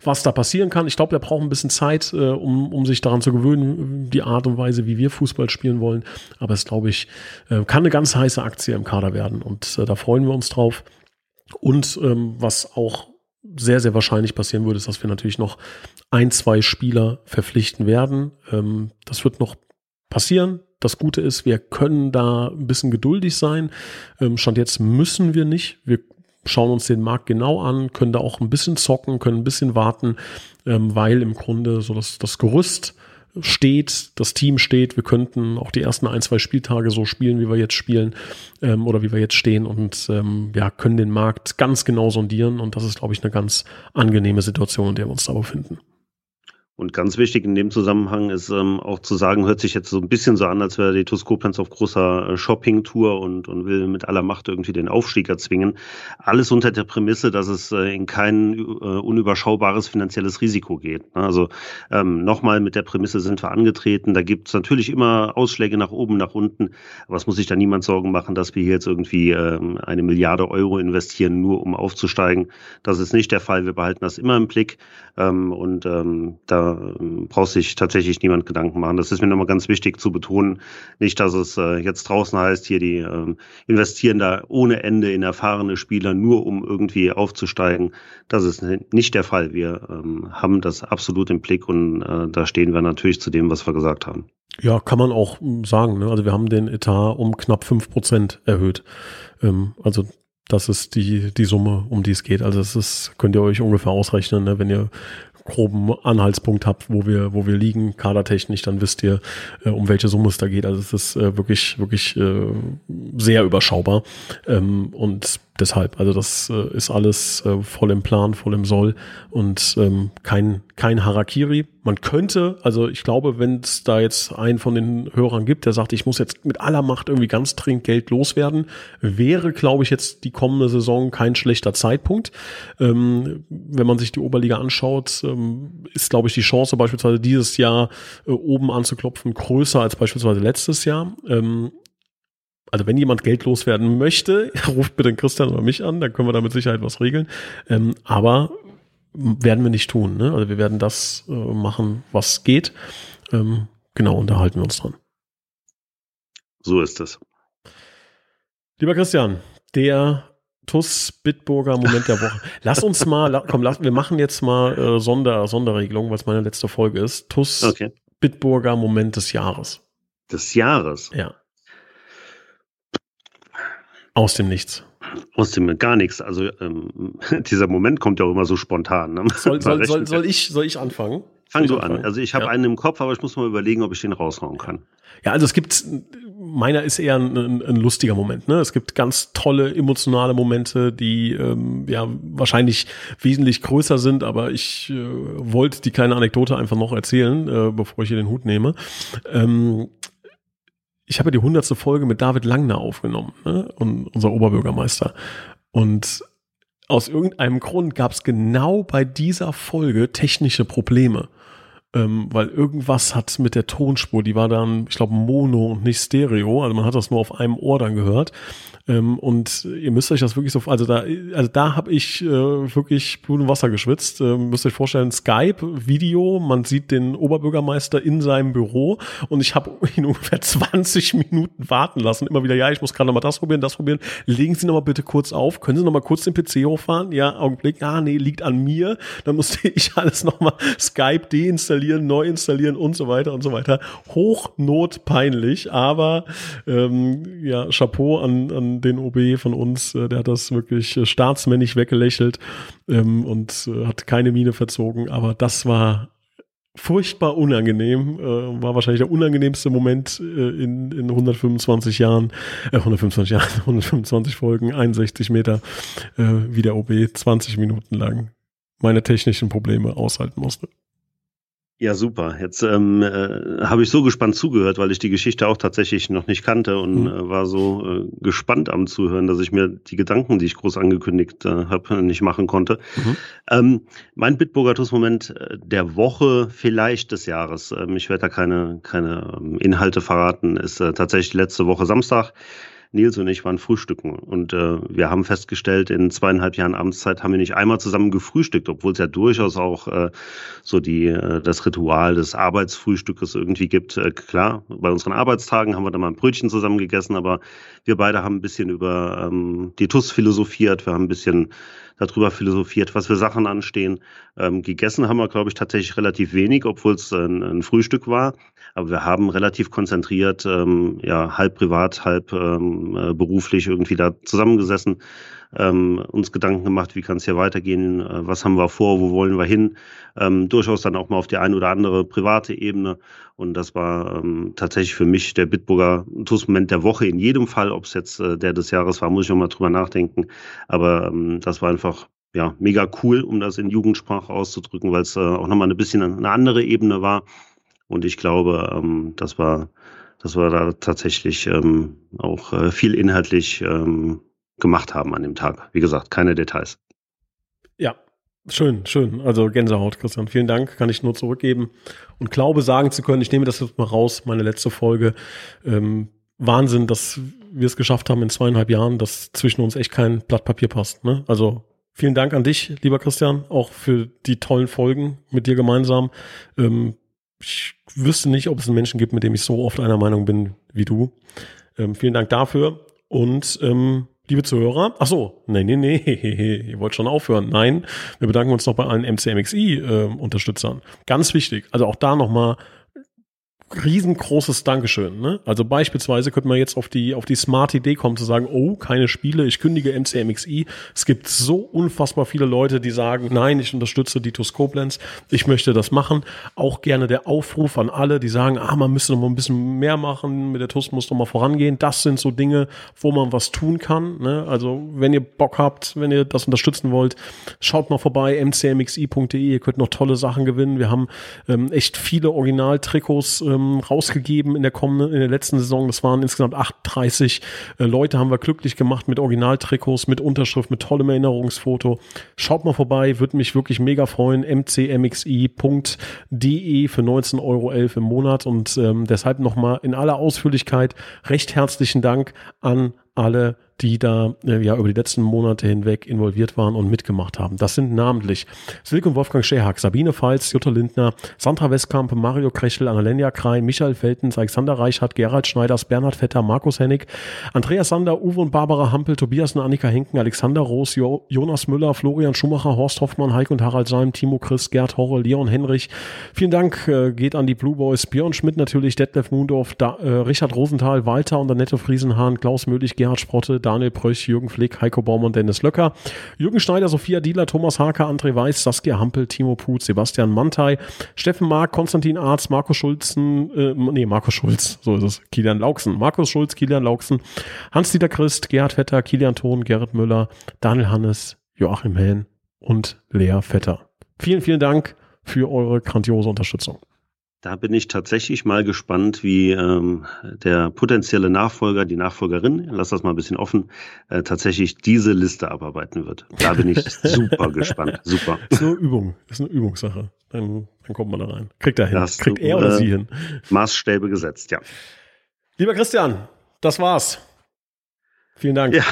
Speaker 1: was da passieren kann. Ich glaube, der braucht ein bisschen Zeit, äh, um, um sich daran zu gewöhnen, die Art und Weise, wie wir Fußball spielen wollen. Aber es, glaube ich, äh, kann eine ganz heiße Aktie im Kader werden. Und äh, da freuen wir uns drauf. Und ähm, was auch sehr, sehr wahrscheinlich passieren würde, ist, dass wir natürlich noch ein, zwei Spieler verpflichten werden. Ähm, das wird noch passieren. Das Gute ist, wir können da ein bisschen geduldig sein. Ähm, Stand jetzt müssen wir nicht. Wir schauen uns den Markt genau an, können da auch ein bisschen zocken, können ein bisschen warten, ähm, weil im Grunde so das, das Gerüst steht, das Team steht. Wir könnten auch die ersten ein, zwei Spieltage so spielen, wie wir jetzt spielen ähm, oder wie wir jetzt stehen und ähm, ja, können den Markt ganz genau sondieren. Und das ist, glaube ich, eine ganz angenehme Situation, in der wir uns da befinden.
Speaker 2: Und ganz wichtig in dem Zusammenhang ist ähm, auch zu sagen, hört sich jetzt so ein bisschen so an, als wäre die TuS auf großer äh, Shopping-Tour und, und will mit aller Macht irgendwie den Aufstieg erzwingen. Alles unter der Prämisse, dass es äh, in kein äh, unüberschaubares finanzielles Risiko geht. Ne? Also ähm, nochmal mit der Prämisse sind wir angetreten. Da gibt es natürlich immer Ausschläge nach oben, nach unten. Aber es muss sich da niemand Sorgen machen, dass wir hier jetzt irgendwie ähm, eine Milliarde Euro investieren, nur um aufzusteigen. Das ist nicht der Fall. Wir behalten das immer im Blick. Ähm, und ähm, da ähm, braucht sich tatsächlich niemand Gedanken machen. Das ist mir nochmal ganz wichtig zu betonen. Nicht, dass es äh, jetzt draußen heißt, hier die ähm, investieren da ohne Ende in erfahrene Spieler, nur um irgendwie aufzusteigen. Das ist nicht der Fall. Wir ähm, haben das absolut im Blick und äh, da stehen wir natürlich zu dem, was wir gesagt haben.
Speaker 1: Ja, kann man auch sagen. Ne? Also wir haben den Etat um knapp fünf Prozent erhöht. Ähm, also das ist die, die Summe, um die es geht. Also das ist, könnt ihr euch ungefähr ausrechnen, ne? wenn ihr groben Anhaltspunkt habt, wo wir, wo wir liegen, kadertechnisch, dann wisst ihr, äh, um welche Summe es da geht. Also es ist äh, wirklich, wirklich äh, sehr überschaubar. Ähm, und deshalb, also das äh, ist alles äh, voll im Plan, voll im Soll und ähm, kein, kein Harakiri. Man könnte, also ich glaube, wenn es da jetzt einen von den Hörern gibt, der sagt, ich muss jetzt mit aller Macht irgendwie ganz dringend Geld loswerden, wäre, glaube ich, jetzt die kommende Saison kein schlechter Zeitpunkt. Ähm, wenn man sich die Oberliga anschaut, ähm, ist, glaube ich, die Chance beispielsweise dieses Jahr äh, oben anzuklopfen größer als beispielsweise letztes Jahr. Ähm, also wenn jemand Geld loswerden möchte, ruft bitte den Christian oder mich an, dann können wir da mit Sicherheit was regeln. Ähm, aber werden wir nicht tun. Ne? Also wir werden das äh, machen, was geht. Ähm, genau, unterhalten wir uns dran.
Speaker 2: So ist es.
Speaker 1: Lieber Christian, der TUS Bitburger Moment der Woche. Lass uns mal, komm, lass, wir machen jetzt mal äh, Sonder, Sonderregelung, weil es meine letzte Folge ist. TUS okay. Bitburger Moment des Jahres.
Speaker 2: Des Jahres?
Speaker 1: Ja. Aus dem Nichts.
Speaker 2: Aus dem gar nichts. Also ähm, dieser Moment kommt ja auch immer so spontan. Ne?
Speaker 1: Soll, soll, soll, soll, ich, soll ich anfangen?
Speaker 2: Fang du an. Also ich habe ja. einen im Kopf, aber ich muss mal überlegen, ob ich den raushauen kann.
Speaker 1: Ja, also es gibt, meiner ist eher ein, ein, ein lustiger Moment. Ne? Es gibt ganz tolle emotionale Momente, die ähm, ja wahrscheinlich wesentlich größer sind, aber ich äh, wollte die kleine Anekdote einfach noch erzählen, äh, bevor ich hier den Hut nehme. Ähm, ich habe die hundertste Folge mit David Langner aufgenommen, ne? und unser Oberbürgermeister. Und aus irgendeinem Grund gab es genau bei dieser Folge technische Probleme. ähm, weil irgendwas hat mit der Tonspur, die war dann, ich glaube, Mono und nicht Stereo, also man hat das nur auf einem Ohr dann gehört. Ähm, und ihr müsst euch das wirklich so, also da, also da habe ich äh, wirklich Blut und Wasser geschwitzt. Ähm, müsst euch vorstellen, Skype-Video, man sieht den Oberbürgermeister in seinem Büro und ich habe ihn ungefähr 20 Minuten warten lassen. Immer wieder, ja, ich muss gerade noch mal das probieren, das probieren. Legen Sie noch mal bitte kurz auf. Können Sie noch mal kurz den PC hochfahren? Ja, Augenblick. Ah, nee, liegt an mir. Dann musste ich alles noch mal Skype deinstallieren, neu installieren und so weiter und so weiter. Hochnotpeinlich, aber ähm, ja, Chapeau an, an den OB von uns, äh, der hat das wirklich äh, staatsmännisch weggelächelt ähm, und äh, hat keine Miene verzogen, aber das war furchtbar unangenehm, äh, war wahrscheinlich der unangenehmste Moment äh, in, in 125 Jahren, äh, 125 Jahren, 125 Folgen, 61 Meter, wie der OB 20 Minuten lang meine technischen Probleme aushalten musste.
Speaker 2: Ja, super. Jetzt ähm, äh, habe ich so gespannt zugehört, weil ich die Geschichte auch tatsächlich noch nicht kannte und mhm. äh, war so äh, gespannt am Zuhören, dass ich mir die Gedanken, die ich groß angekündigt äh, habe, nicht machen konnte. Mhm. Ähm, mein Bitburger Moment äh, der Woche, vielleicht des Jahres. Ähm, ich werde da keine, keine ähm, Inhalte verraten, ist äh, tatsächlich letzte Woche Samstag. Nils und ich waren frühstücken und äh, wir haben festgestellt, in zweieinhalb Jahren Amtszeit haben wir nicht einmal zusammen gefrühstückt, obwohl es ja durchaus auch äh, so die äh, das Ritual des Arbeitsfrühstückes irgendwie gibt. Äh, klar, bei unseren Arbeitstagen haben wir da mal ein Brötchen zusammen gegessen, aber wir beide haben ein bisschen über ähm, die TUS philosophiert, wir haben ein bisschen darüber philosophiert, was für Sachen anstehen. Ähm, gegessen haben wir, glaube ich, tatsächlich relativ wenig, obwohl es ein, ein, Frühstück war. Aber wir haben relativ konzentriert, ähm, ja, halb privat, halb ähm, äh, beruflich irgendwie da zusammengesessen, ähm, uns Gedanken gemacht, wie kann es hier weitergehen, äh, was haben wir vor, wo wollen wir hin. Ähm, durchaus dann auch mal auf die eine oder andere private Ebene. Und das war ähm, tatsächlich für mich der Bitburger TUS-Moment der Woche in jedem Fall. Ob es jetzt äh, der des Jahres war, muss ich noch mal drüber nachdenken. Aber ähm, das war einfach ja, mega cool, um das in Jugendsprache auszudrücken, weil es äh, auch nochmal ein bisschen eine andere Ebene war. Und ich glaube, ähm, das war, das war da tatsächlich ähm, auch äh, viel inhaltlich ähm, gemacht haben an dem Tag. Wie gesagt, keine Details.
Speaker 1: Ja, schön, schön. Also Gänsehaut, Christian. Vielen Dank, kann ich nur zurückgeben und glaube sagen zu können, ich nehme das jetzt mal raus, meine letzte Folge. Ähm, Wahnsinn, dass wir es geschafft haben in zweieinhalb Jahren, dass zwischen uns echt kein Blatt Papier passt. Ne? Also vielen Dank an dich, lieber Christian, auch für die tollen Folgen mit dir gemeinsam. Ähm, ich wüsste nicht, ob es einen Menschen gibt, mit dem ich so oft einer Meinung bin wie du. Ähm, vielen Dank dafür und ähm, liebe Zuhörer. Ach so, nee, nee, nee, ihr wollt schon aufhören. Nein, wir bedanken uns noch bei allen MCMXI-Unterstützern. Äh, Ganz wichtig, also auch da nochmal riesengroßes Dankeschön. Ne? Also beispielsweise könnte man jetzt auf die, auf die smart Idee kommen zu sagen, oh, keine Spiele, ich kündige MCMXI. Es gibt so unfassbar viele Leute, die sagen, nein, ich unterstütze die Koblenz, ich möchte das machen. Auch gerne der Aufruf an alle, die sagen, ah, man müsste noch mal ein bisschen mehr machen, mit der TUS muss noch mal vorangehen. Das sind so Dinge, wo man was tun kann. Ne? Also wenn ihr Bock habt, wenn ihr das unterstützen wollt, schaut mal vorbei, mcmxi.de, ihr könnt noch tolle Sachen gewinnen. Wir haben ähm, echt viele Originaltrikots ähm, ähm, rausgegeben in der kommenden, in der letzten Saison. Das waren insgesamt 38 äh, Leute, haben wir glücklich gemacht mit Originaltrikots, mit Unterschrift, mit tollem Erinnerungsfoto. Schaut mal vorbei, würde mich wirklich mega freuen. mcmxi.de für 19,11 Euro im Monat und ähm, deshalb nochmal in aller Ausführlichkeit recht herzlichen Dank an alle die da äh, ja über die letzten Monate hinweg involviert waren und mitgemacht haben. Das sind namentlich Silke und Wolfgang Scherhack, Sabine Pfalz, Jutta Lindner, Sandra Westkamp, Mario Krechel, Annalena Krein, Michael Feltens, Alexander Reichhardt, Gerald Schneiders, Bernhard Vetter, Markus Hennig, Andreas Sander, Uwe und Barbara Hampel, Tobias und Annika Henken, Alexander Roos, jo Jonas Müller, Florian Schumacher, Horst Hoffmann, Heik und Harald Seim, Timo Chris, Gerd Horre, Leon Henrich. Vielen Dank äh, geht an die Blue Boys, Björn Schmidt natürlich, Detlef Mundorf, da, äh, Richard Rosenthal, Walter und Annette Friesenhahn, Klaus Möhlich, Gerhard Sprotte, Daniel Pröch, Jürgen Flick, Heiko Baum und Dennis Löcker. Jürgen Schneider, Sophia Dieler, Thomas Haker, André Weiß, Saskia Hampel, Timo Put, Sebastian Mantei, Steffen Mark, Konstantin Arz, Markus Schulzen, äh, nee, Markus Schulz, so ist es, Kilian Lauksen, Markus Schulz, Kilian Lauksen, Hans-Dieter Christ, Gerhard Vetter, Kilian Thon, Gerrit Müller, Daniel Hannes, Joachim Hehn und Lea Vetter. Vielen, vielen Dank für eure grandiose Unterstützung.
Speaker 2: Da bin ich tatsächlich mal gespannt, wie ähm, der potenzielle Nachfolger, die Nachfolgerin, lass das mal ein bisschen offen, äh, tatsächlich diese Liste abarbeiten wird. Da bin ich super gespannt. Super.
Speaker 1: Ist nur Übung, ist eine Übungssache. Dann, dann kommt man da rein. Kriegt er hin. Hast Kriegt du, er oder äh, sie hin.
Speaker 2: Maßstäbe gesetzt, ja.
Speaker 1: Lieber Christian, das war's. Vielen Dank.
Speaker 2: Ja.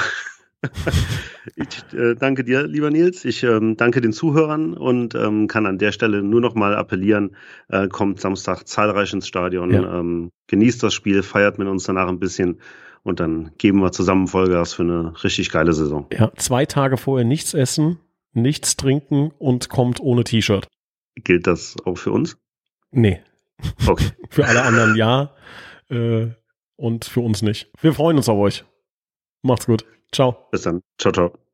Speaker 2: Ich äh, danke dir, lieber Nils. Ich ähm, danke den Zuhörern und ähm, kann an der Stelle nur noch mal appellieren, äh, kommt Samstag zahlreich ins Stadion, ja. ähm, genießt das Spiel, feiert mit uns danach ein bisschen und dann geben wir zusammen Vollgas für eine richtig geile Saison.
Speaker 1: Ja, zwei Tage vorher nichts essen, nichts trinken und kommt ohne T-Shirt.
Speaker 2: Gilt das auch für uns?
Speaker 1: Nee. Okay. für alle anderen ja äh, und für uns nicht. Wir freuen uns auf euch. Macht's gut. Ciao.
Speaker 2: Bis dann. Ciao, ciao.